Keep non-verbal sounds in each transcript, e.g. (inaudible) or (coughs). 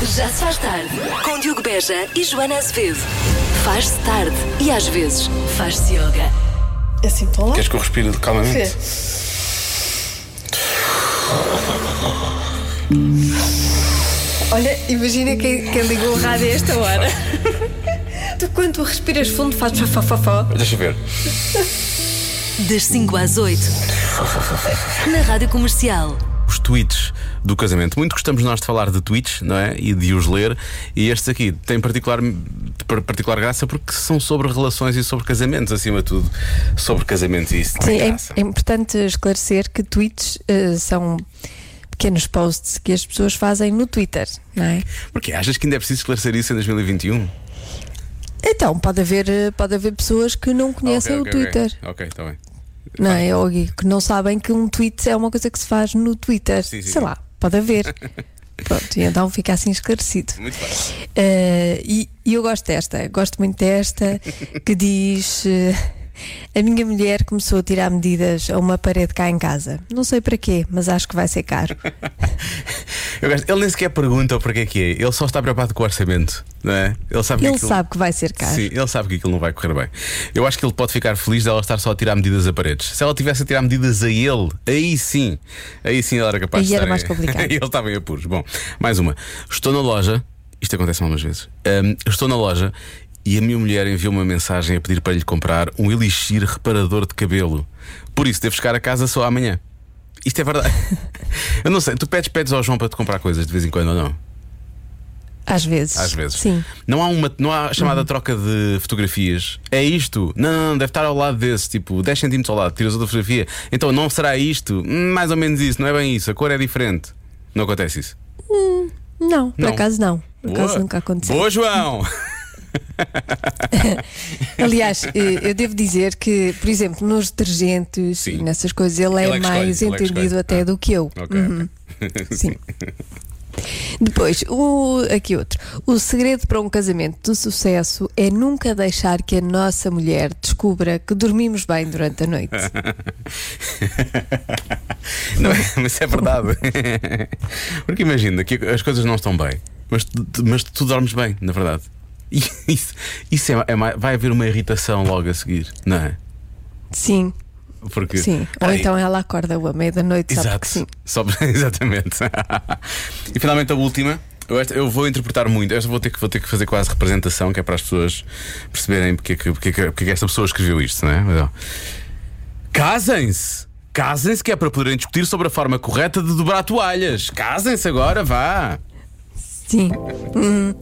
Já se faz tarde. Com Diogo Beja e Joana Azevedo. Faz-se tarde e às vezes faz-se yoga. Assim estão lá? Queres que eu respire calmamente? Olha, imagina quem, quem ligou o rádio a esta hora. tu, quando tu respiras fundo, fazes fafafafó. Deixa eu ver. Das 5 às 8. Na Rádio Comercial. Os tweets do casamento. Muito gostamos nós de falar de tweets, não é? E de os ler. E estes aqui têm particular, par- particular graça porque são sobre relações e sobre casamentos, acima de tudo. Sobre casamentos e isso Sim, é, é importante esclarecer que tweets eh, são pequenos posts que as pessoas fazem no Twitter, não é? Porquê? Achas que ainda é preciso esclarecer isso em 2021? Então, pode haver, eh, pode haver pessoas que não conhecem Ok, o ok, Twitter, Ok, está bem. não é? Ou que não sabem que um tweet é uma coisa que se faz no Twitter. Sim, sim, Sei sim. lá, pode haver. (laughs) Pronto, e então fica assim esclarecido. Muito bem. Eh, e, e eu gosto desta, gosto muito desta, que diz: eh, A minha mulher começou a tirar medidas a uma parede cá em casa. Não sei para quê, mas acho que vai ser caro. (laughs) Ele nem sequer pergunta que é que é. Ele só está preocupado com o orçamento, não é? Ele sabe que Ele aquilo- sabe que vai ser caro. Sim, ele sabe que aquilo não vai correr bem. Eu acho que ele pode ficar feliz de ela estar só a tirar medidas a paredes. Se ela tivesse a tirar medidas a ele, aí sim, aí sim ela era capaz Aí de era estar mais complicado. (laughs) ele estava em apuros. Bom, mais uma. Estou na loja, isto acontece algumas vezes. Hum, estou na loja e a minha mulher enviou uma mensagem a pedir para lhe comprar um elixir reparador de cabelo. Por isso, devo chegar a casa só amanhã. Isto é verdade. (laughs) Eu não sei, tu pedes, pedes ao João para te comprar coisas de vez em quando ou não? Às vezes. Às vezes. Sim. Não há uma não há chamada troca de fotografias. É isto? Não, não, não, deve estar ao lado desse, tipo 10 centímetros ao lado, tiras outra fotografia. Então não será isto? Hum, Mais ou menos isso, não é bem isso. A cor é diferente. Não acontece isso. Não, por Não. acaso não. Por acaso Boa. nunca aconteceu. Boa, João! (laughs) (laughs) Aliás, eh, eu devo dizer que, por exemplo, nos detergentes Sim. e nessas coisas, ele, Ele é é que mais escolhe, ele é entendido escolhe. até Ah. do que eu. Ok. Uhum. (laughs) Sim. Depois, o, aqui outro. O segredo para um casamento de sucesso é nunca deixar que a nossa mulher descubra que dormimos bem durante a noite. (laughs) Não, mas é verdade. Porque imagina que as coisas não estão bem, mas, mas tu dormes bem, na verdade. Isso, isso é, é vai haver uma irritação logo a seguir, não é? Sim, Porque, sim. Ou Ai, então ela acorda à meia-da-noite, sabe Exato. que sim. Só- (laughs) exatamente. (laughs) e finalmente a última. Eu, esta- eu vou interpretar muito. Esta vou ter, que, vou ter que fazer quase representação, que é para as pessoas perceberem porque, é que- porque, é que- porque é esta pessoa escreveu isto, não é? Ó. Casem-se! Casem-se, que é para poderem discutir sobre a forma correta de dobrar toalhas. Casem-se agora, vá! Sim. Hum.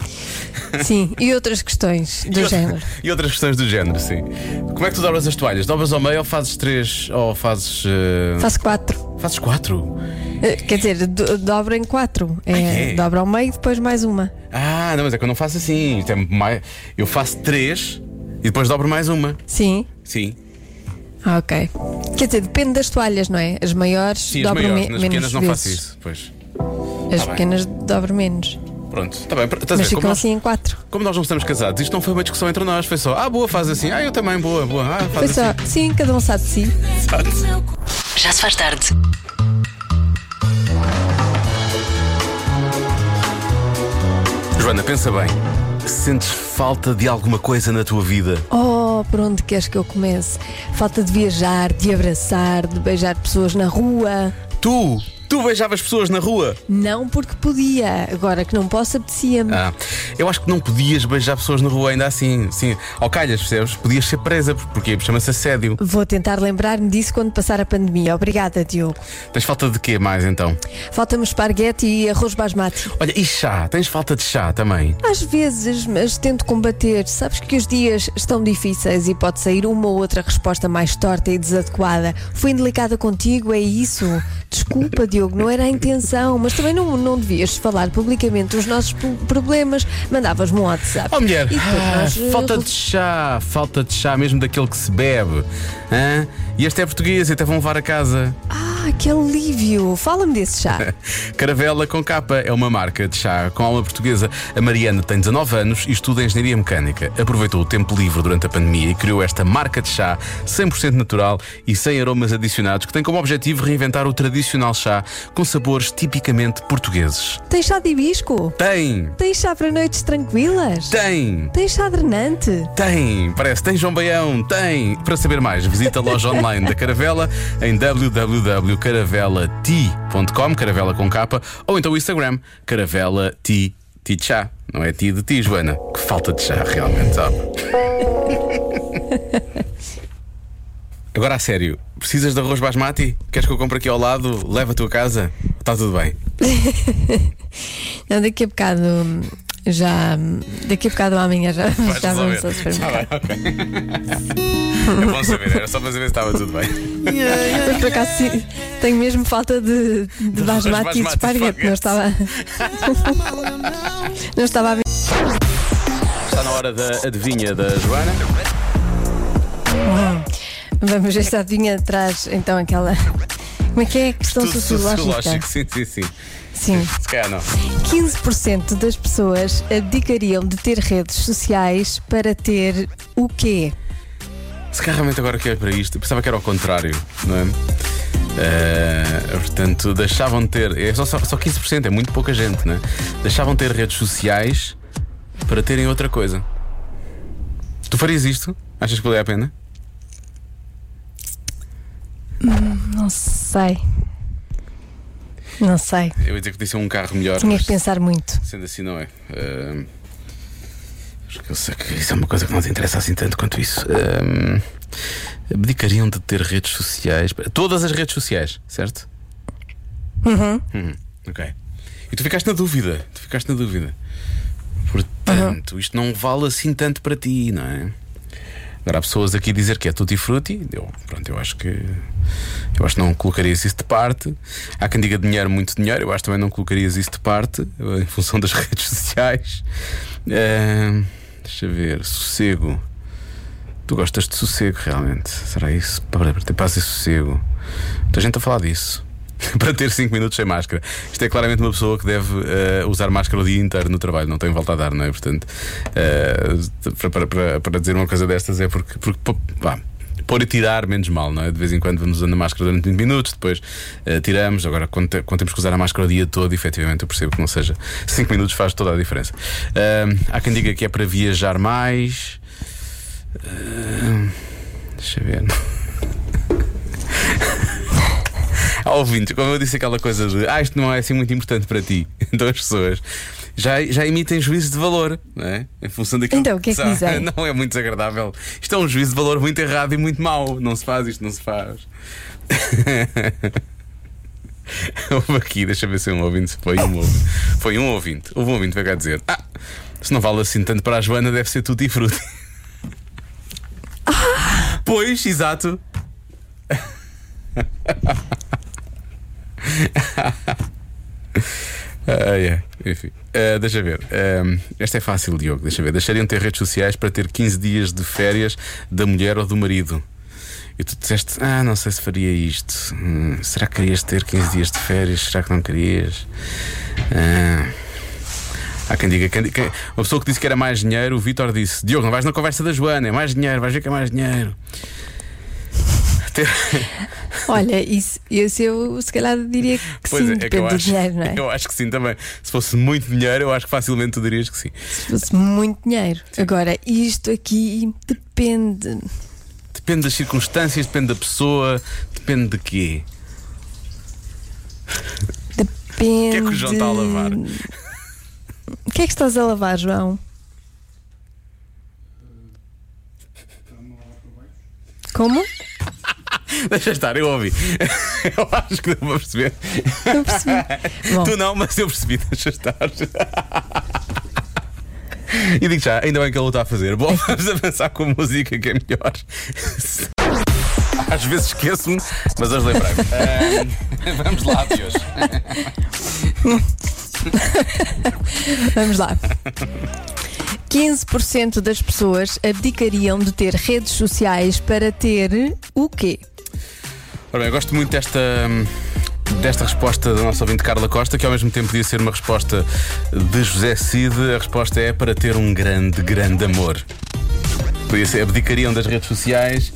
Sim. E outras questões do E outra- género. E outras questões do género, sim. Como é que tu dobras as toalhas? Dobras ao meio ou fazes três? Ou fazes. eh, Faço quatro. Fazes quatro? Eh, Quer dizer, do- dobra em quatro. É, é? Dobra ao meio, depois mais uma. Ah, não, mas é que eu não faço assim. É. Eu faço três e depois dobro mais uma. Sim. Sim. Ah, ok. Quer dizer, depende das toalhas, não é? As maiores Sim, as dobram maiores. me- Nas menos pequenas não vezes. faço isso. Pois. As Tá bem. pequenas dobram menos. Pronto, está bem. Estás a Mas ficam como, nós, assim em quatro. como nós não estamos casados, isto não foi uma discussão entre nós. Foi só, ah, boa, faz assim. Ah, eu também, boa, boa. Ah, Foi faz só, assim. sim, cada um sabe de si. Já se faz tarde. Joana, pensa bem. Sentes falta de alguma coisa na tua vida? Oh, por onde queres que eu comece? Falta de viajar, de abraçar, de beijar pessoas na rua. Tu! Tu beijavas pessoas na rua? Não porque podia, agora que não posso, apetecia-me. Ah, eu acho que não podias beijar pessoas na rua ainda assim. Sim, ao calhas, percebes? Podias ser presa, porque chama-se assédio. Vou tentar lembrar-me disso quando passar a pandemia. Obrigada, Diogo. Tens falta de quê mais então? Falta-me esparguete e arroz basmati. Olha, e chá? Tens falta de chá também? Às vezes, mas tento combater. Sabes que os dias estão difíceis e pode sair uma ou outra resposta mais torta e desadequada. Fui indelicada contigo, é isso? Desculpa, Diogo, não era a intenção, mas também não, não devias falar publicamente os nossos pro- problemas. Mandavas-me um WhatsApp. Oh mulher, E ah, nós, eh, falta de chá, falta de chá mesmo daquele que se bebe. Hã? E este é português e até vão levar a casa. Ah, Ah, que alívio! Fala-me desse chá. (laughs) Caravela com capa é uma marca de chá com alma portuguesa. A Mariana tem 19 anos e estuda Engenharia Mecânica. Aproveitou o tempo livre durante a pandemia e criou esta marca de chá 100% natural e sem aromas adicionados que tem como objetivo reinventar o tradicional chá com sabores tipicamente portugueses. Tem chá de hibisco? Tem! Tem chá para noites tranquilas? Tem! Tem chá drenante? Tem! Parece, tem João Baião, tem! Para saber mais, visita a loja online (laughs) da Caravela em www.caravelat.com, caravela com capa, ou então o Instagram, caravela ti, ti chá. Não é ti de ti, Joana? Que falta de chá, realmente, sabe? (laughs) Agora a sério, precisas de arroz basmati? Queres que eu compre aqui ao lado? Leva a tua casa? Está tudo bem. (laughs) Não, daqui a bocado já. Daqui a bocado amanhã já, Vais já vamos ao supermercado. Tá bem, ok. É bom saber, era só para saber se estava tudo bem. Eu, por acaso sim, tenho mesmo falta de, de basmati e de esparguete. Não estava. (laughs) Não estava a ver. Está na hora da adivinha da Joana. Vamos ver se a adivinha traz então aquela. Como é que é a questão Tudo sociológica? sociológico, sim, sim, sim. Sim. Se calhar não. 15% das pessoas abdicariam de ter redes sociais para ter o quê? Se calhar realmente agora que é para isto, eu pensava que era ao contrário, não é? Eh, portanto, deixavam de ter. É só, só, só 15%, é muito pouca gente, não é? Deixavam de ter redes sociais para terem outra coisa. Tu farias isto? Achas que valia a pena? Não sei. Não sei. Eu ia dizer que disse um carro melhor. Tinha que pensar muito. Sendo assim, não é. Eh, acho que eu sei que isso é uma coisa que não te interessa assim tanto quanto isso. Eh, abdicariam de ter redes sociais. Todas as redes sociais, certo? Uhum. Uhum, ok. E tu ficaste na dúvida. Tu ficaste na dúvida. Portanto, isto não vale assim tanto para ti, não é? Agora há pessoas aqui a dizer que é tutti frutti. Eu, pronto, eu acho que. Eu acho que não colocarias isso de parte. Há quem diga dinheiro, muito dinheiro. Eu acho que também não colocarias isso de parte, eh, em função das (laughs) redes sociais. Eh, deixa ver. Sossego. Tu gostas de sossego, realmente? Será isso? Para ter paz e sossego. Muita gente a falar disso. (laughs) para ter 5 minutos sem máscara. Isto é claramente uma pessoa que deve eh, usar máscara o dia inteiro no trabalho, não tem volta a dar, não é? Portanto, eh, para, para, para, dizer uma coisa destas é porque, porque pô, vá, pôr e tirar menos mal, não é? De vez em quando vamos usando a máscara durante 20 minutos, depois eh, tiramos. Agora, quando, te- quando temos que usar a máscara o dia todo, efetivamente eu percebo que não seja (laughs) 5 minutos faz toda a diferença. Eh, há quem diga que é para viajar mais. Eh, deixa eu ver. (laughs) Há ouvintes, como eu disse aquela coisa de ah, isto não é assim muito importante para ti. (laughs) Então as pessoas já, já emitem juízo de valor, não é? Em função daquilo Então, o que é que dizem? (laughs) Não é muito desagradável. Isto é um juízo de valor muito errado e muito mau. Não se faz, isto não se faz. Houve aqui, deixa ver se é um ouvinte. Foi um ouvinte. Foi um ouvinte. Houve um ouvinte que veio cá dizer: Ah, se não vale assim tanto para a Joana, deve ser tudo e fruto. Pois, exato. (laughs) Ah, é. Enfim, Ah, deixa ver. Ah, esta é fácil, Diogo. Deixa ver. Deixariam de ter redes sociais para ter 15 dias de férias da mulher ou do marido. E tu disseste, ah, não sei se faria isto. Hum, será que querias ter 15 dias de férias? Será que não querias? Ah, há quem diga. Quem, quem, uma pessoa que disse que era mais dinheiro, o Vitor disse: Diogo, não vais na conversa da Joana, é mais dinheiro, vais ver que é mais dinheiro. Ter- Olha, isso, isso eu se calhar diria que Pois sim, é, é depende que eu do acho, dinheiro, não é? eu acho que sim também. Se fosse muito dinheiro, eu acho que facilmente tu dirias que sim. Se fosse muito dinheiro. Agora, isto aqui depende. Depende das circunstâncias, depende da pessoa, depende de quê? Depende. O que é que o João está a lavar? O que é que estás a lavar, João? Como? (laughs) Deixa estar, eu ouvi. (laughs) Eu acho que deu para perceber. Não percebi. (laughs) Bom, Tu não, mas eu percebi, deixa estar. E digo já, ainda bem que ele o está a fazer. Bom, vamos avançar com a música que é melhor. Às vezes esqueço-me, mas hoje lembrei-me. Ah, vamos lá, de hoje. vamos lá. 15% das pessoas abdicariam de ter redes sociais para ter o quê? Ora bem, eu gosto muito desta, desta resposta da nossa ouvinte Carla Costa, que ao mesmo tempo podia ser uma resposta de José Cid. A resposta é para ter um grande, grande amor. Podia ser, abdicariam das redes sociais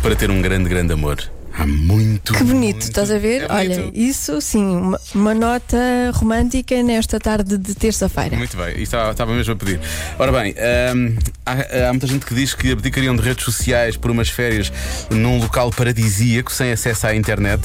para ter um grande, grande amor. Há muito. Que bonito, muito- estás a ver? É Olha, isso sim, uma, uma nota romântica nesta tarde de terça-feira. Muito bem, estava, estava mesmo a pedir. Ora bem, hum, há, há muita gente que diz que abdicariam de redes sociais por umas férias num local paradisíaco sem acesso à internet,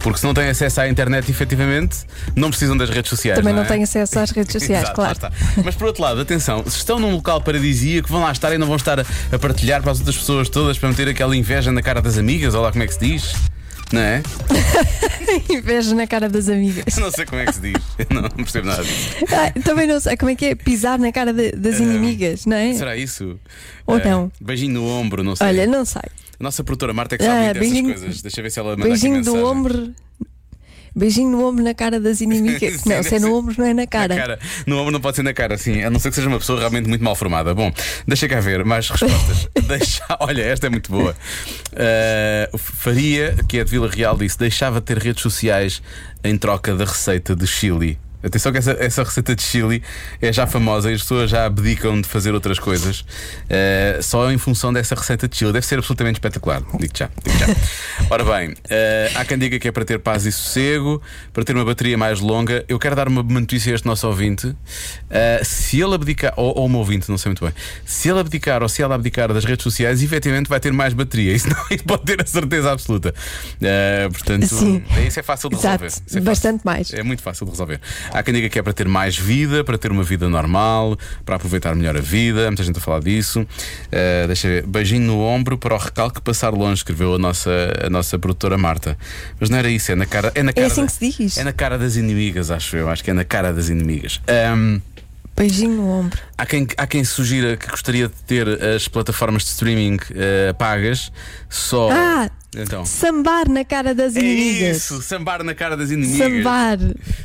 porque se não têm acesso à internet, efetivamente, não precisam das redes sociais. Também não é? tenho acesso às redes (laughs) sociais, Exato, claro. Mas por outro lado, atenção, se estão num local paradisíaco, vão lá estar e não vão estar a, a partilhar para as outras pessoas todas para meter aquela inveja na cara das amigas, ou lá como é que se diz? Não é? (laughs) Inveja na cara das amigas. Não sei como é que se diz. Eu não, não percebo nada disso. Ah, também não sei como é que é pisar na cara de- das inimigas, não é? Será isso? Ou Eh, não? Beijinho no ombro, não sei. Olha, não sei. A nossa produtora Marta é que sabe Ah, muito dessas beijinho- coisas. Deixa eu ver se ela manda Beijinho aqui do mensagem. ombro. Beijinho no ombro na cara das inimigas. (laughs) Não, se é no ombro, não é na cara. Na cara. No ombro não pode ser na cara, sim. A não ser que seja uma pessoa realmente muito mal formada. Bom, deixa cá ver mais respostas. (laughs) deixa... Olha, esta é muito boa. Uh, Faria, que é de Vila Real, disse: deixava de ter redes sociais em troca da receita de Chile. Atenção que essa, essa receita de Chile é já famosa e as pessoas já abdicam de fazer outras coisas uh, só em função dessa receita de Chile. Deve ser absolutamente espetacular. Digo já, digo já. (laughs) Ora bem, uh, há quem diga que é para ter paz e sossego, para ter uma bateria mais longa. Eu quero dar uma, notícia a este nosso ouvinte. Uh, se ele abdicar, ou, ou um ouvinte, não sei muito bem, se ele abdicar ou se ela abdicar das redes sociais, efetivamente vai ter mais bateria. (laughs) Isso, não, isso pode ter a certeza absoluta. Uh, portanto, Sim. isso é fácil de Exato, resolver. É fácil. bastante mais. É muito fácil de resolver. Há quem diga que é para ter mais vida, para ter uma vida normal, para aproveitar melhor a vida. Muita gente a falar disso. Uh, deixa eu ver. Beijinho no ombro para o recalque passar longe, escreveu a nossa, a nossa produtora Marta. Mas não era isso, é na cara. É, na cara assim da- que se diz. É na cara das inimigas, acho eu. Acho que é na cara das inimigas. Ahm, Beijinho no ombro. Há quem, há quem sugira que gostaria de ter as plataformas de streaming eh, pagas só. Ah! Então. Sambar na cara das É inimigas. isso, sambar na cara das inimigas. Sambar.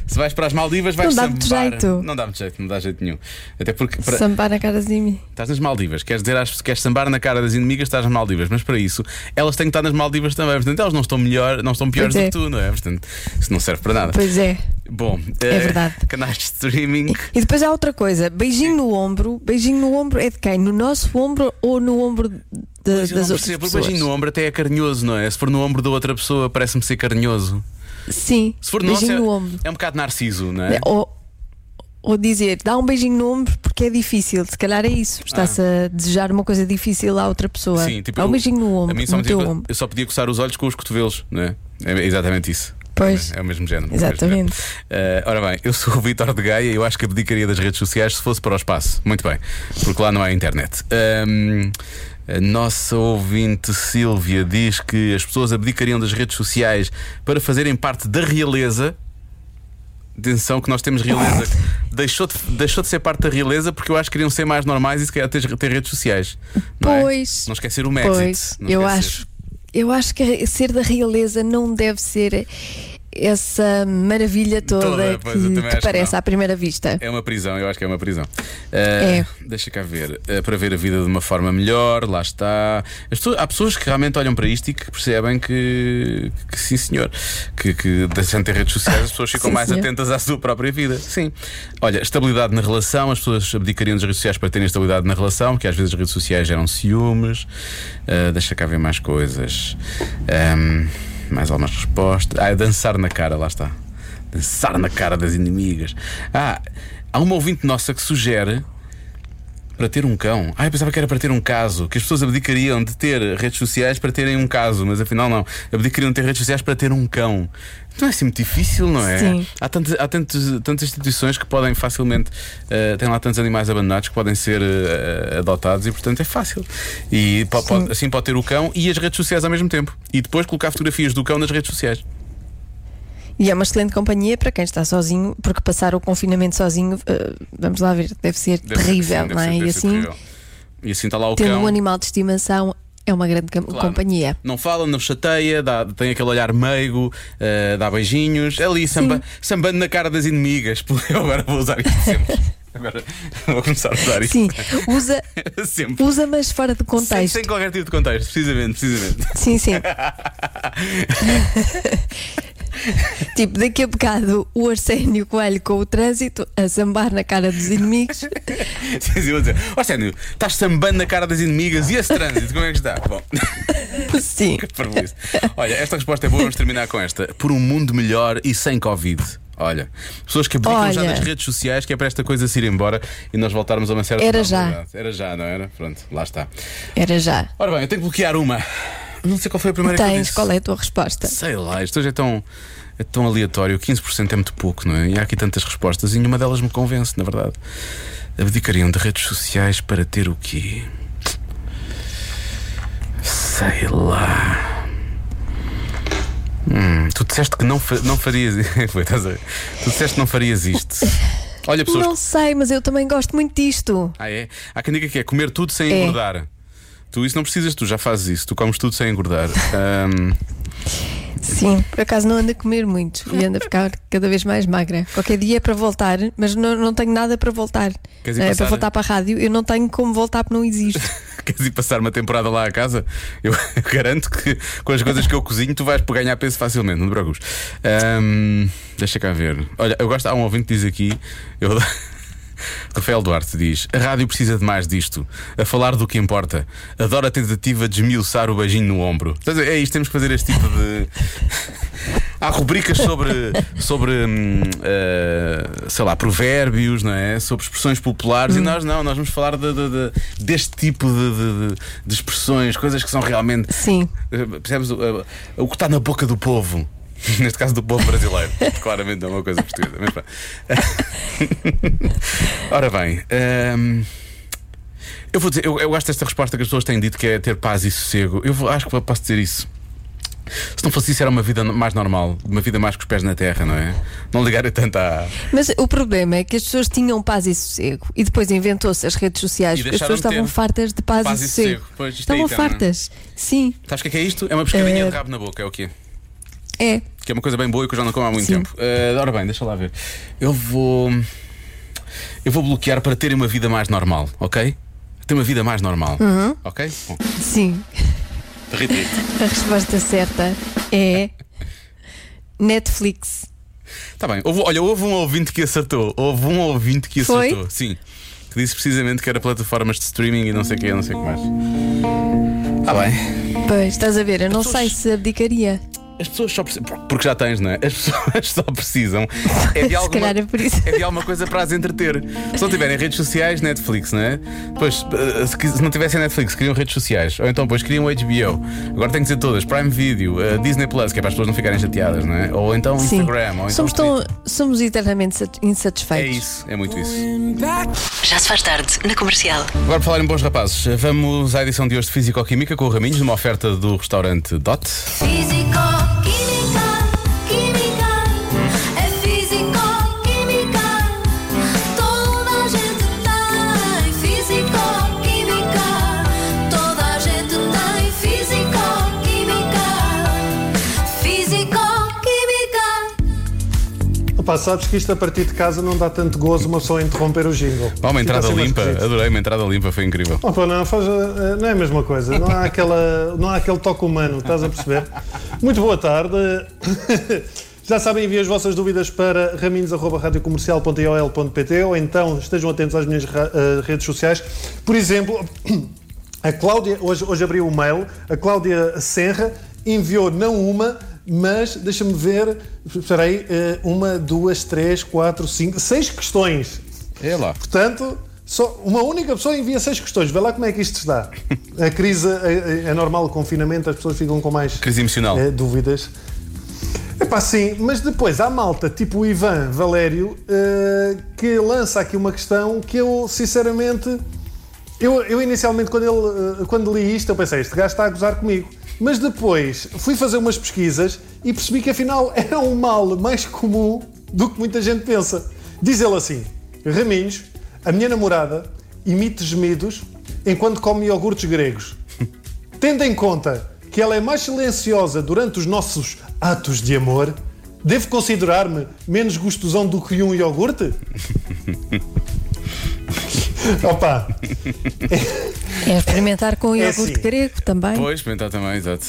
Se vais para as Maldivas, vais Não dá sambar. jeito. Não dá muito jeito, não dá jeito nenhum. Até porque para- Sambar na cara das inimigas. estás nas Maldivas, queres dizer às queres sambar na cara das inimigas, estás nas Maldivas, mas para isso elas têm que estar nas Maldivas também. Portanto, elas não estão melhor, não estão piores Pois do é. que tu, não é? Portanto, isso não serve para nada. Pois é. Bom, É eh, verdade. Canais de streaming. E depois há outra coisa. Beijinho no ombro. Beijinho no ombro é de quem? No nosso ombro ou no ombro de- das outras percebo, pessoas? beijinho no ombro até é carinhoso, não é? Se for no ombro da outra pessoa, parece-me ser carinhoso. Sim. Se for no nosso, beijinho é, no ombro. é um bocado narciso, não é? Ou, ou dizer, dá um beijinho no ombro porque é difícil. Se calhar é isso. Está-se a desejar uma coisa difícil à outra pessoa. Sim, tipo, dá um beijinho no a ombro. mim só no teu ombro. eu só podia coçar os olhos com os cotovelos, não é? É exatamente isso. Pois. É o mesmo género. Exatamente. Eh, ora bem, eu sou o Vitor de Gaia e eu acho que abdicaria das redes sociais se fosse para o espaço. Muito bem, porque lá não há internet. Ahm, a nossa ouvinte Sílvia diz que as pessoas abdicariam das redes sociais para fazerem parte da realeza. Atenção que nós temos realeza. Deixou de, deixou de ser parte da realeza porque eu acho que queriam ser mais normais e se calhar ter, ter redes sociais. Não é? Pois. Não esquecer o Mexit. Pois, eu acho, eu acho que ser da realeza não deve ser essa maravilha toda, Toda, que, que que parece não. à primeira vista. É uma prisão, eu acho que é uma prisão. Uh, É. Deixa cá ver. Uh, para ver a vida de uma forma melhor, lá está. Pessoas- há pessoas que realmente olham para isto e que percebem que, que sim, senhor. Que, que deixando de ter redes sociais, as pessoas ficam Sim, mais senhor. atentas à sua própria vida. Sim. Olha, estabilidade na relação, as pessoas abdicariam das redes sociais para terem estabilidade na relação, que às vezes as redes sociais geram ciúmes. Uh, deixa cá ver mais coisas. Um, mais algumas respostas. Ah, dançar na cara, lá está. Dançar na cara das inimigas. Ah, há uma ouvinte nossa que sugere para ter um cão. Ah, eu pensava que era para ter um caso. Que as pessoas abdicariam de ter redes sociais para terem um caso, mas afinal não. Abdicariam de ter redes sociais para ter um cão. Não é assim muito difícil, não é? Sim. Há, tantas, há tantos, tantas instituições que podem facilmente. eh, têm lá tantos animais abandonados que podem ser eh, adotados e, portanto, é fácil. E po- pode- assim pode ter o cão e as redes sociais ao mesmo tempo. E depois colocar fotografias do cão nas redes sociais. E é uma excelente companhia para quem está sozinho, porque passar o confinamento sozinho, eh, vamos lá ver, deve ser Deve ser- terrível, deve não é? ser- e ser assim, terrível. E assim está lá o tendo cão. um animal de estimação é uma grande Claro. companhia. Não fala, não chateia, dá- tem aquele olhar meigo, eh, dá beijinhos, é ali samba, sambando na cara das inimigas. (laughs) Eu agora vou usar isto sempre. Agora vou começar a usar isto. Sim, usa, (laughs) sempre. usa, mas fora de Sem, contexto. sem qualquer tipo de contexto, precisamente, precisamente. Sim, sim. (laughs) (laughs) tipo, daqui a bocado o Arsénio Coelho com o trânsito a sambar na cara dos inimigos. (laughs) Sim, sim, vou dizer, ó Sénio, estás sambando na cara das inimigas e esse trânsito, como é que está? Bom, (laughs) Sim. Olha, esta resposta é boa, vamos terminar com esta. Por um mundo melhor e sem Covid. Olha, pessoas que abdicam já Olha. nas redes sociais, que é para esta coisa se ir embora e nós voltarmos a uma certa Era já. Era já, não era? Pronto, lá está. Era já. Ora bem, eu tenho que bloquear uma. Não sei qual foi a primeira que eu Tens, disse. qual é a tua resposta? Sei lá, isto hoje é tão, é tão aleatório. 15% é muito pouco, não é? E há aqui tantas respostas e nenhuma delas me convence, na verdade. Abdicariam de redes sociais para ter o quê? Sei lá. Hum, tu disseste que não, fa- não farias. (laughs) Tu disseste que não farias isto. Olha, pessoas. Não sei, mas eu também gosto muito disto. Ah, é? Há quem diga que é comer tudo sem É. engordar. Tu isso não precisas, tu já fazes isso. Tu comes tudo sem engordar. Ahm, Sim, por acaso não ando a comer muito e ando a ficar cada vez mais magra. Qualquer dia é para voltar, mas não, não tenho nada para voltar. Queres ir É, passar- para voltar para a rádio, eu não tenho como voltar porque não existe. (laughs) Queres ir passar uma temporada lá a casa? Eu garanto que com as coisas que eu cozinho tu vais ganhar peso facilmente, não te preocupes. Ahm, deixa cá ver. Olha, eu gosto, há um ouvinte que diz aqui. Eu, Rafael Duarte diz: A rádio precisa de mais disto. A falar do que importa. Adoro a tentativa de esmiuçar o beijinho no ombro. É isto, temos que fazer este tipo de. Há rubricas sobre, sobre hum, eh, sei lá, provérbios, não é? Sobre expressões populares e nós não, nós vamos falar de- de- de- deste tipo de, expressões, coisas que são realmente. Sim. Eh, Percebes o, eh, o que está na boca do povo? (laughs) Neste caso do povo brasileiro. (laughs) Claramente é uma coisa portuguesa. Mas pronto. (laughs) Ora bem. hum, eu vou dizer, eu, eu gosto desta resposta que as pessoas têm dito que é ter paz e sossego. Eu vou- acho que posso dizer isso. Se não fosse isso, era uma vida mais normal, uma vida mais com os pés na terra, não é? Não ligar tanto à. Mas o problema é que as pessoas tinham paz e sossego e depois inventou-se as redes sociais porque as pessoas estavam fartas de paz, paz e e sossego. sossego. Pois, é estavam eterno, não é? fartas. Sim, Sabes o que é, que é isto? É uma pescadinha Eh, de rabo na boca, é o quê? É. Que é uma coisa bem boa e que eu já não como há muito Sim. tempo. Eh, ora bem, deixa lá ver. Eu vou. Eu vou bloquear para terem uma vida mais normal, ok? Ter uma vida mais normal. Uhum. Ok? Bom, Sim. Rita. (laughs) A resposta certa é Netflix. Tá bem. Houve, olha, houve um ouvinte que acertou. Houve um ouvinte que Foi? acertou. Sim. Que disse precisamente que era plataformas de streaming e não sei o que, não sei o que mais. Tá bem. Pois, estás a ver, eu não pessoas- sei se abdicaria. As pessoas só precisam. Porque já tens, não é? As pessoas (laughs) só precisam. É de Se alguma, calhar é por isso. é de alguma coisa para as entreter. Se não tiverem redes sociais, Netflix, não é? Depois, eh, se, não tivessem Netflix, criam redes sociais. Ou então, depois criam HBO. Agora tem que ser todas: Prime Video, eh, Disney Plus, que é para as pessoas não ficarem chateadas, não é? Ou então Sim. Instagram. Ou então somos, Twitter. tão, somos eternamente sat- É insatisfeitos. isso, é muito isso. Já se faz tarde na comercial. Agora, por falar em bons rapazes, vamos à edição de hoje de Físico-Química com o Raminhos, numa oferta do restaurante Dot. Físico, Opa, sabes que isto a partir de casa não dá tanto gozo uma pessoa interromper o jingle. Oh, uma entrada sempre limpa, adorei, uma entrada limpa, foi incrível. Opa, não, faz, eh, não é a mesma coisa, não há, aquela, não há aquele toque humano, estás a perceber? Muito boa tarde. (laughs) Já sabem, enviem as vossas dúvidas para raminhos.radiocomercial.iol.pt ou então estejam atentos às minhas eh, redes sociais. Por exemplo, (coughs) a Cláudia, hoje, hoje abriu o mail, a Cláudia Serra enviou não uma, mas deixa-me ver, espera aí, eh, uma, duas, três, quatro, cinco, seis questões. É lá. Portanto, só uma única pessoa envia seis questões. Vê lá como é que isto está. A crise é, é normal, o confinamento, as pessoas ficam com mais Crise emocional. eh, dúvidas. Epá, sim, mas depois há malta tipo o Ivan Valério eh, que lança aqui uma questão que eu, sinceramente, eu, eu inicialmente, quando, ele, eh, quando li isto, eu pensei, este gajo está a gozar comigo. Mas depois fui fazer umas pesquisas e percebi que afinal era (laughs) um mal mais comum do que muita gente pensa. Diz ele assim: Raminhos, a minha namorada emite gemidos enquanto come iogurtes gregos. (laughs) Tendo em conta que ela é mais silenciosa durante os nossos atos de amor, devo considerar-me menos gostosão do que um iogurte? (laughs) (laughs) Opa, É experimentar com É iogurte assim. grego também. Pois, experimentar também, exato.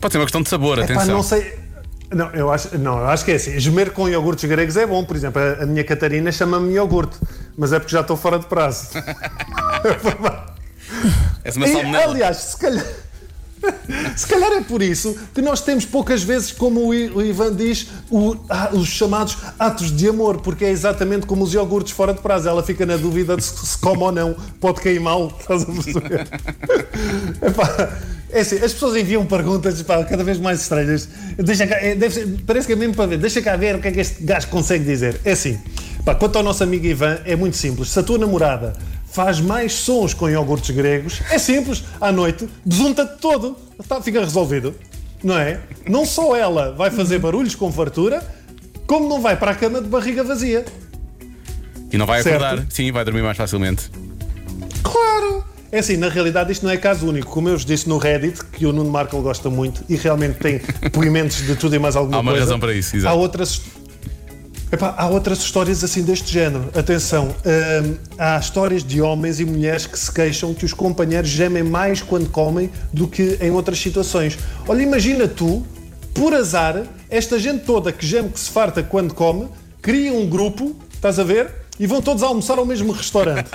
Pode ser uma questão de sabor, epá, atenção. não sei. Não, eu acho, não, eu acho que é assim. Gemer com iogurtes gregos é bom. Por exemplo, a, a minha Catarina chama-me iogurte, mas é porque já estou fora de prazo. (laughs) És uma E, salmonela. aliás, se calhar. (laughs) Se calhar é por isso que nós temos poucas vezes, como o Ivan diz, o- ah, os chamados atos de amor, porque é exatamente como os iogurtes fora de prazo. Ela fica na dúvida de se, se come ou não, pode cair mal, estás a perceber? (laughs) Epá, é assim, as pessoas enviam perguntas cada vez mais estranhas. Deixa cá, é, ser- parece que é mesmo para ver. Deixa cá ver o que é que este gajo consegue dizer. É assim, quanto ao nosso amigo Ivan, é muito simples. Se a tua namorada faz mais sons com iogurtes gregos, é simples, à noite, desunta-te todo, tá, fica resolvido, não é? Não só ela vai fazer barulhos com fartura, como não vai para a cama de barriga vazia. E não vai Certo. acordar. Sim, vai dormir mais facilmente. Claro! É assim, na realidade isto não é caso único. Como eu vos disse no Reddit, que o Nuno Markle gosta muito e realmente tem (laughs) depoimentos de tudo e mais alguma Há uma coisa. razão para isso, exato. Há outras. Epá, há outras histórias assim deste género. Atenção, hum, há histórias de homens e mulheres que se queixam que os companheiros gemem mais quando comem do que em outras situações. Olha, imagina tu, por azar, esta gente toda que geme que se farta quando come, cria um grupo, estás a ver? E vão todos almoçar ao mesmo restaurante.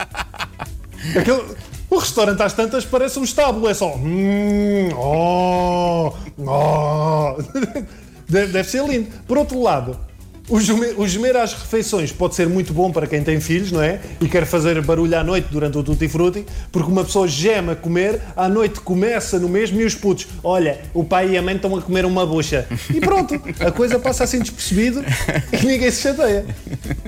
(laughs) Aquele- o restaurante às tantas parece um estábulo, é só. Hum, oh, oh. (laughs) Deve, deve ser lindo. Por outro lado, o gemer, às refeições pode ser muito bom para quem tem filhos, não é? E quer fazer barulho à noite durante o tutti frutti, porque uma pessoa gema a comer, à noite começa no mesmo e os putos, olha, o pai e a mãe estão a comer uma bucha. E pronto, a coisa passa assim despercebido e ninguém se chateia.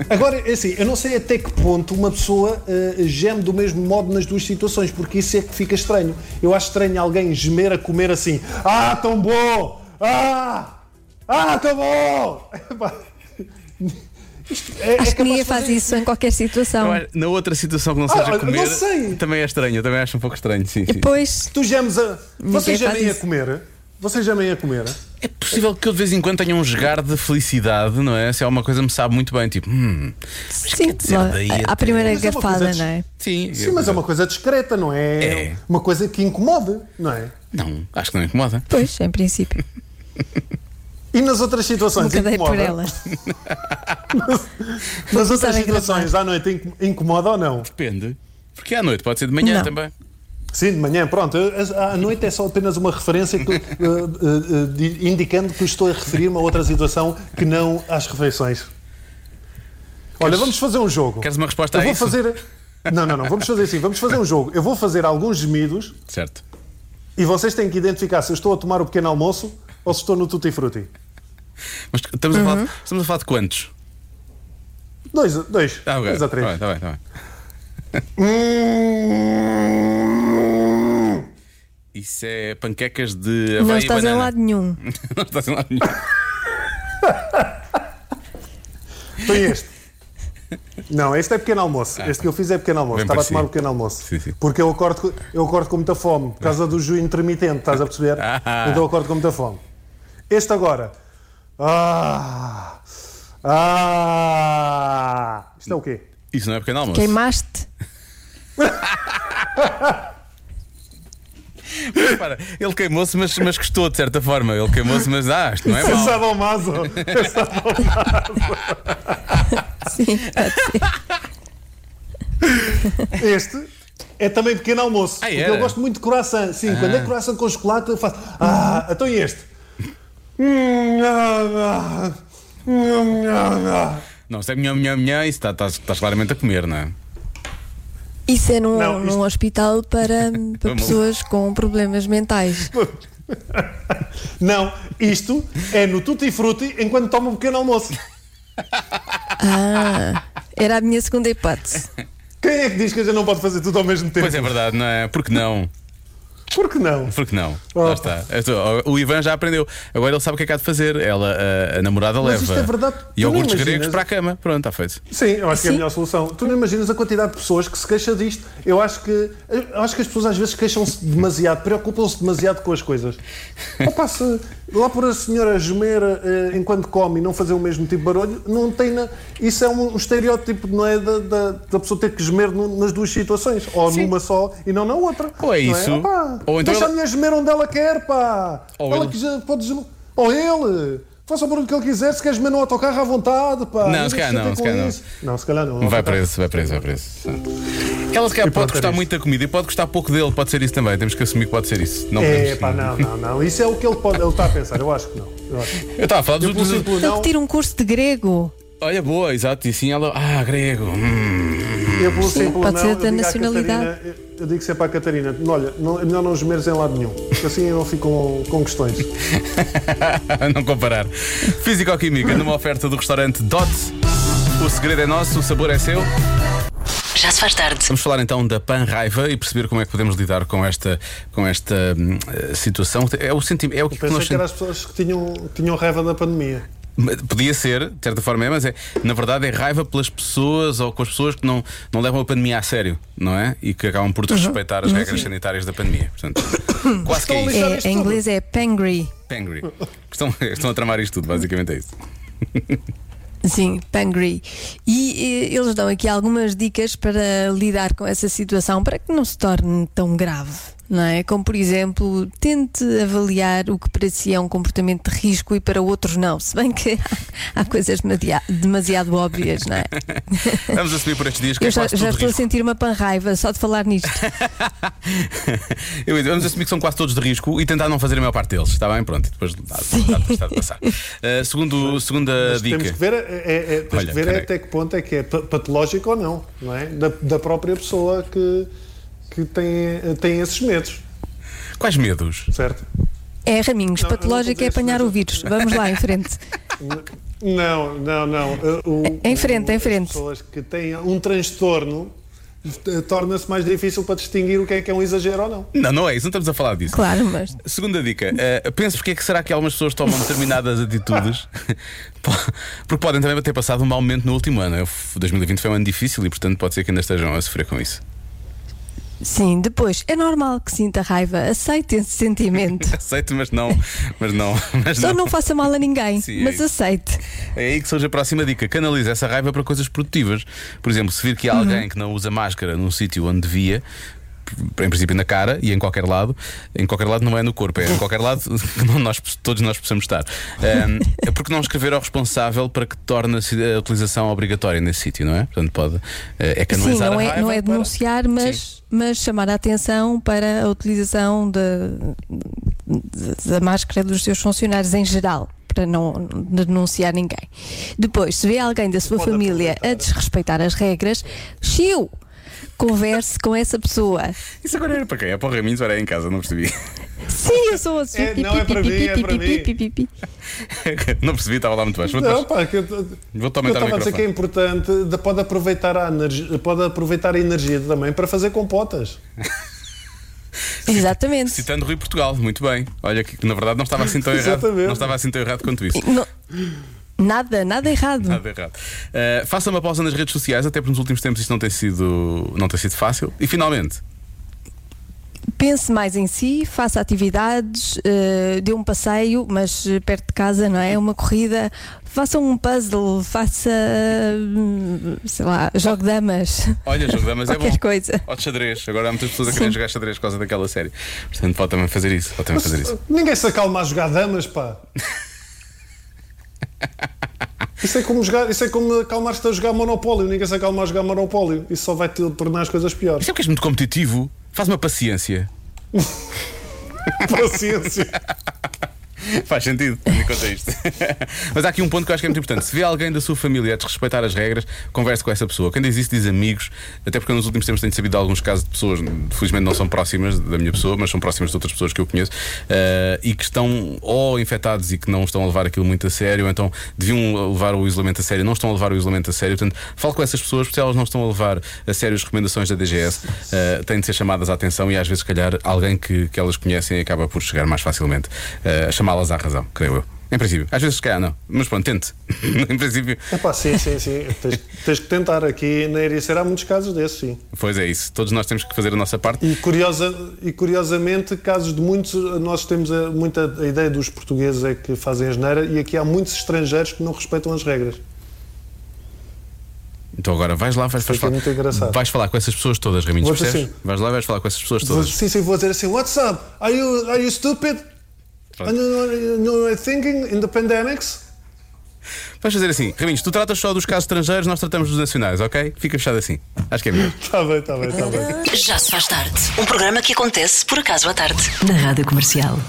Agora, é assim, eu não sei até que ponto uma pessoa eh, geme do mesmo modo nas duas situações, porque isso é que fica estranho. Eu acho estranho alguém gemer a comer assim, ah, tão bom! Ah! Ah, tão bom! (laughs) (laughs) Isto é, é Acho que capaz ninguém faz isso em qualquer situação. Eu Na outra situação que não Ah, seja olha, comer, não sei. também é estranho. Eu também acho um pouco estranho. Sim, E sim. depois, Tu gemes a. Vocês gemem a comer? Vocês gemem a comer? É possível que eu de vez em quando tenha um jogar de felicidade, não é? Se alguma coisa me sabe muito bem, tipo, hum, sim, até- primeira Mas é uma garfada, não é? sim. Sim, mas é uma coisa discreta, não é? É. Uma coisa que incomode, não é? Não, acho que não incomoda. Pois, em princípio. (laughs) E nas outras situações Nunca dei por incomoda? ela. (laughs) Nas outras situações à noite inco- incomoda ou não? Depende. Porque à noite pode ser de manhã Não. também. Sim, de manhã, pronto. À noite é só apenas uma referência que, (laughs) eh, eh, de- indicando que estou a referir-me a outra situação que não às refeições. Olha, vamos fazer um jogo. Queres uma resposta Eu a vou isso? fazer. Não, não, não. Vamos fazer assim. Vamos fazer um jogo. Eu vou fazer alguns gemidos Certo. e vocês têm que identificar se eu estou a tomar o pequeno almoço ou se estou no tutti frutti. Mas estamos, a Uhum. falar, estamos a falar de quantos? Dois, dois, Ah, ok. dois a Tá três. bem, tá bem, tá bem. Hum. (laughs) Isso é panquecas de Não estás em lado nenhum. (laughs) não estás em lado nenhum. (laughs) Tem este. Não, este é pequeno almoço. Este que eu fiz é pequeno almoço. Estava a tomar o pequeno almoço. Sim, sim. Porque eu acordo, com- eu acordo com muita fome, por causa do jus intermitente, estás a perceber? Ah. Então eu acordo com muita fome. Este agora. Ah! Ah! Isto é o quê? Isso não é pequeno almoço. Queimaste. Repara, ele queimou-se, mas, mas gostou de certa forma. Ele queimou-se, mas ah, isto não é É mau. É. Sim, pode ser. Este é também pequeno almoço. Ah, porque eu gosto muito de croissant. Sim, quando é croissant com chocolate, eu faço. Ah, então e este? Hum, ah, ah, hum, ah, ah. Não, se é minhã, minhã, minhã, isso está- estás, estás claramente a comer, não é? Isso é num, Não, isto- num hospital para, (laughs) para pessoas com problemas mentais. (laughs) Não, isto é no tutti frutti enquanto tomo um pequeno almoço. Ah, era a minha segunda hipótese. Quem é que diz que a gente não pode fazer tudo ao mesmo tempo? Pois é verdade, não é? Porque não? Por que não? Porque não? Oh. Lá está. Eu estou- O Ivan já aprendeu. Agora ele sabe o que é que há de fazer. Ela, a, a namorada Mas isto leva é verdade. Nem iogurtes imaginas. gregos para a cama. Pronto, está feito. Sim, eu acho que é a Sim. melhor solução. Tu não imaginas a quantidade de pessoas que se queixa disto. Eu acho que, eu acho que as pessoas às vezes queixam-se demasiado, preocupam-se demasiado com as coisas. (laughs) Opa, se lá por a senhora gemer eh, enquanto come e não fazer o mesmo tipo de barulho, não tem. Na... Isso é um, um estereótipo, não é? Da, da, da pessoa ter que gemer no- nas duas situações. Ou Sim. numa só e não na outra. Ou é Não isso, Opa, ou então Deixa ela- a mulher gemer onde ela quer, pá. Ou ela ele- que já pode gemer. Ou ele. faça o barulho que ele quiser, se queres comer no autocarro à vontade, pá. Não, se calhar não, se com calhar não. isso. Não, se calhar não. Vai preso, vai preso, vai preso. Ela se calhar pode gostar era muito da comida e pode gostar pouco dele, pode ser isso também. Temos que assumir que pode ser isso. Não É, podemos- pá, não, não, não. Isso é o que ele pode. Ele está a pensar, eu acho que não. Eu acho. Eu estava a falar dos não, que tira um curso de grego. Olha, boa, exato. E sim, ela. Ah, grego. hum. eu pelo Sim, pode não, ser da nacionalidade. Eu- digo sempre à Catarina: olha, não, é melhor não gemeres em lado nenhum, porque assim eu não fico com, com questões. (laughs) não comparar. Físico-química numa oferta do restaurante Dot. O segredo é nosso, o sabor é seu. Já se faz tarde. Vamos falar então da pan-raiva e perceber como é que podemos lidar com esta, com esta eh, situação. É o sentimento. É o que Pensei nós que eram as pessoas que tinham, tinham raiva da pandemia. Podia ser, de certa forma é, mas é, na verdade é raiva pelas pessoas ou com as pessoas que não, não levam a pandemia a sério, não é? E que acabam por desrespeitar as regras sanitárias da pandemia. Portanto, (coughs) quase que é isso. É, em inglês é pangry. Pangry. Estão, (laughs) estão a tramar isto tudo, basicamente é isso. Sim, Pangry. E eh, eles dão aqui algumas dicas para lidar com essa situação para que não se torne tão grave, não é? Como, por exemplo, tente avaliar o que para si é um comportamento de risco e para outros não. Se bem que há, (laughs) há coisas demasiado, óbvias, não é? (laughs) Vamos assumir por estes dias que Eu é já, quase já tudo estou a risco. sentir uma panraiva só de falar nisto. (laughs) Eu Vamos assumir que são quase todos de risco e tentar não fazer a maior parte deles. Está bem? Pronto, e depois dá, dá, dá de passar. Uh, segundo, segunda Mas dica. Temos que ver, é, é- é- temos Olha, que ver é até que ponto é que é pa- patológico ou não, não é? Da, da própria pessoa que, que tem, tem esses medos, Quais medos? certo? É, Raminhos, Não, patológico é apanhar o vírus. Vamos lá, em frente. (laughs) Não, não, não. O- Em frente, em as frente. pessoas que têm um transtorno eh, torna-se mais difícil para distinguir o que é que é um exagero ou não. Não, não é isso, não estamos a falar disso. Claro, mas Segunda dica, uh, penso porque é que será que algumas pessoas tomam determinadas atitudes (laughs) porque podem também ter passado um mau momento no último ano. Eu- 2020 foi um ano difícil e, portanto, pode ser que ainda estejam a sofrer com isso. Sim, depois é normal que sinta raiva. Aceite esse sentimento. (laughs) Aceito, mas não. Mas não, mas Só não. não faça mal a ninguém, Sim, é mas isso. aceite. É aí que surge a próxima dica. Canalize essa raiva para coisas produtivas. Por exemplo, se vir que há alguém que não usa máscara num sítio onde devia. Em princípio na cara e em qualquer lado, em qualquer lado não é no corpo, é em qualquer lado (laughs) que nós, todos nós possamos estar. Ahm, é porque não escrever ao responsável para que torne a utilização obrigatória nesse sítio, não é? Portanto, pode. eh, É Sim, canalizar não é, raiva não é para- denunciar, mas, mas chamar a atenção para a utilização da- da máscara dos seus funcionários em geral. Para não denunciar ninguém. Depois, se vê alguém da sua Pode família a desrespeitar as regras, chiu! Converse com essa pessoa. Isso agora era para quem? É para o Raminhos ou era em casa? Não percebi. Sim, eu sou assim. É, não, é para mim, é para mim. não percebi, estava lá muito baixo. Vou, Não, pá, que eu, vou-te eu estava a dizer que é importante, de- pode aproveitar, a energia, pode aproveitar a energia também para fazer compotas. (laughs) Exatamente. Citando Rui Portugal, muito bem. Olha que na verdade não estava assim tão errado. Exatamente. Não estava assim tão errado quanto isso. Não- nada, nada errado. Nada errado. Uh, faça uma pausa nas redes sociais, até porque nos últimos tempos isto não tem sido, não tem sido fácil. E finalmente, Pense mais em si, faça atividades, eh, dê um passeio, mas eh, perto de casa, não é? Uma corrida, faça um puzzle, faça, hum, sei lá, jogo damas, olha, jogo de damas (laughs) é bom. qualquer coisa. Ou de xadrez. Agora há muitas pessoas a querem jogar xadrez por causa daquela série. Portanto, pode também fazer isso. Pode também fazer isso. Ninguém se acalma a jogar damas, pá. (laughs) Isso é como jogar, isso é como acalmar-te a jogar Monopólio. Ninguém se acalma a jogar Monopólio. Isso só vai te tornar as coisas piores. Isso é porque és muito competitivo. Faz uma paciência. (laughs) Paciência. (laughs) Faz sentido, conta isto. (laughs) Mas há aqui um ponto que eu acho que é muito importante. Se vê alguém da sua família a desrespeitar as regras, converse com essa pessoa. Quem diz isso diz amigos, até porque nos últimos tempos tenho sabido de alguns casos de pessoas, felizmente não são próximas da minha pessoa, mas são próximas de outras pessoas que eu conheço, eh, e que estão ou infectados e que não estão a levar aquilo muito a sério, então deviam levar o isolamento a sério, não estão a levar o isolamento a sério. Portanto, falo com essas pessoas, porque elas não estão a levar a sério as recomendações da DGS, eh, têm de ser chamadas à atenção e às vezes, se calhar, alguém que, que elas conhecem acaba por chegar mais facilmente eh, a chamá-las à razão, creio eu. Em princípio, às vezes, calhar, não. Mas pronto, tente. (laughs) em princípio, Epá, sim, sim, sim. Tens, tens que tentar. Aqui na Ericeira há muitos casos desses, sim. pois é isso. Todos nós temos que fazer a nossa parte. E, curiosa, e curiosamente, casos de muitos. Nós temos a, muita a ideia dos portugueses é que fazem a geneira e aqui há muitos estrangeiros que não respeitam as regras. Então agora vais lá, vais, vais, é falar, muito engraçado. vais falar com essas pessoas todas, Raminhos, percebes? assim. Vais lá e vais falar com essas pessoas Vou- todas. Sim, sim, vou dizer assim: What's up? Are you, are you stupid? Pronto. And you know, I thinking in the pandemics. Vamos fazer assim, Raminhos, tu tratas só dos casos estrangeiros, nós tratamos dos nacionais, ok? Fica fechado assim. Acho que é melhor. (laughs) Tá bem, tá bem, tá bem. Já se faz tarde. Um programa que acontece por acaso à tarde. Na Rádio Comercial.